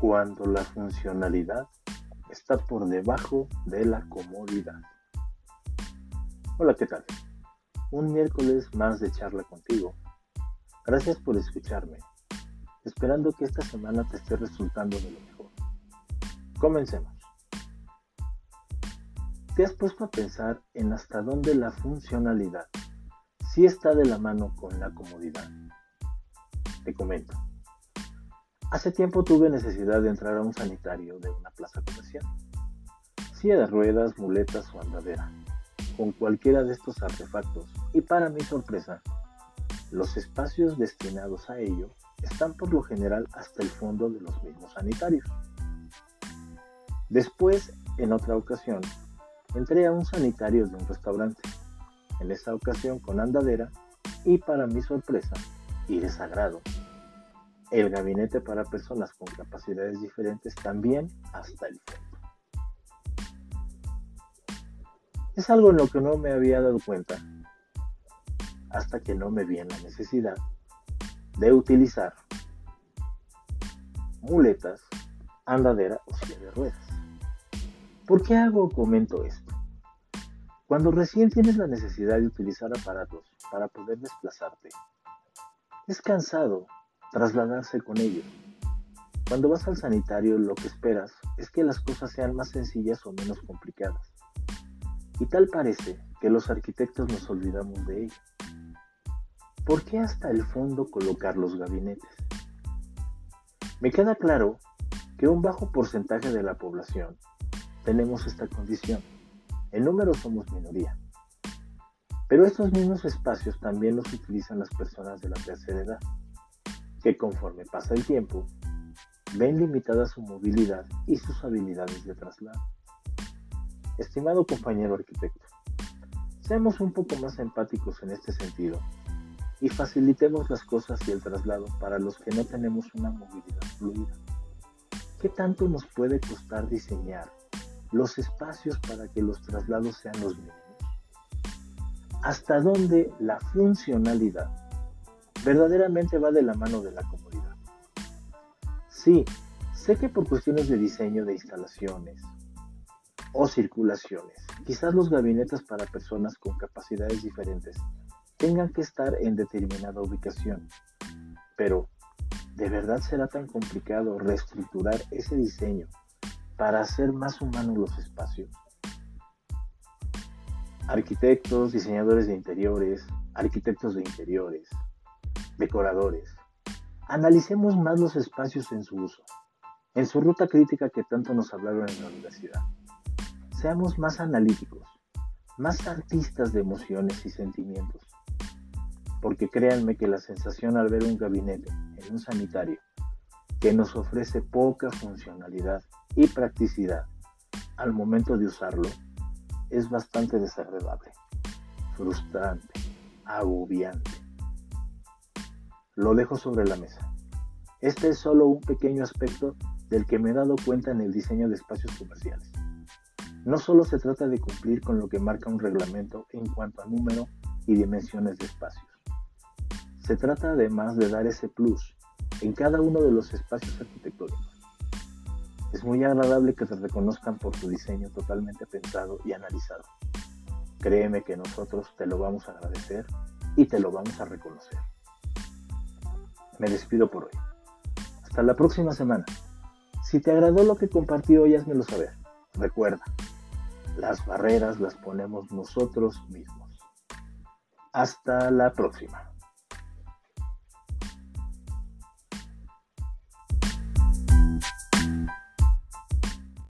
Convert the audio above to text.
cuando la funcionalidad está por debajo de la comodidad. Hola, ¿qué tal? Un miércoles más de charla contigo. Gracias por escucharme, esperando que esta semana te esté resultando de lo mejor. Comencemos. ¿Te has puesto a pensar en hasta dónde la funcionalidad sí está de la mano con la comodidad? Te comento. Hace tiempo tuve necesidad de entrar a un sanitario de una plaza comercial. Silla de ruedas, muletas o andadera. Con cualquiera de estos artefactos. Y para mi sorpresa, los espacios destinados a ello están por lo general hasta el fondo de los mismos sanitarios. Después, en otra ocasión, entré a un sanitario de un restaurante. En esa ocasión con andadera y para mi sorpresa y desagrado, el gabinete para personas con capacidades diferentes también hasta el fondo. Es algo en lo que no me había dado cuenta hasta que no me vi en la necesidad de utilizar muletas, andadera o silla de ruedas. ¿Por qué hago o comento esto? Cuando recién tienes la necesidad de utilizar aparatos para poder desplazarte, es cansado trasladarse con ellos. Cuando vas al sanitario lo que esperas es que las cosas sean más sencillas o menos complicadas. Y tal parece que los arquitectos nos olvidamos de ello. ¿Por qué hasta el fondo colocar los gabinetes? Me queda claro que un bajo porcentaje de la población tenemos esta condición. En número somos minoría. Pero estos mismos espacios también los utilizan las personas de la tercera edad que conforme pasa el tiempo, ven limitada su movilidad y sus habilidades de traslado. Estimado compañero arquitecto, seamos un poco más empáticos en este sentido y facilitemos las cosas y el traslado para los que no tenemos una movilidad fluida. ¿Qué tanto nos puede costar diseñar los espacios para que los traslados sean los mismos? ¿Hasta dónde la funcionalidad verdaderamente va de la mano de la comodidad. Sí, sé que por cuestiones de diseño de instalaciones o circulaciones, quizás los gabinetes para personas con capacidades diferentes tengan que estar en determinada ubicación, pero ¿de verdad será tan complicado reestructurar ese diseño para hacer más humanos los espacios? Arquitectos, diseñadores de interiores, arquitectos de interiores, decoradores. Analicemos más los espacios en su uso, en su ruta crítica que tanto nos hablaron en la universidad. Seamos más analíticos, más artistas de emociones y sentimientos. Porque créanme que la sensación al ver un gabinete en un sanitario que nos ofrece poca funcionalidad y practicidad al momento de usarlo es bastante desagradable, frustrante, agobiante lo dejo sobre la mesa. Este es solo un pequeño aspecto del que me he dado cuenta en el diseño de espacios comerciales. No solo se trata de cumplir con lo que marca un reglamento en cuanto a número y dimensiones de espacios. Se trata además de dar ese plus en cada uno de los espacios arquitectónicos. Es muy agradable que te reconozcan por tu diseño totalmente pensado y analizado. Créeme que nosotros te lo vamos a agradecer y te lo vamos a reconocer me despido por hoy. Hasta la próxima semana. Si te agradó lo que compartí hoy, házmelo saber. Recuerda, las barreras las ponemos nosotros mismos. Hasta la próxima.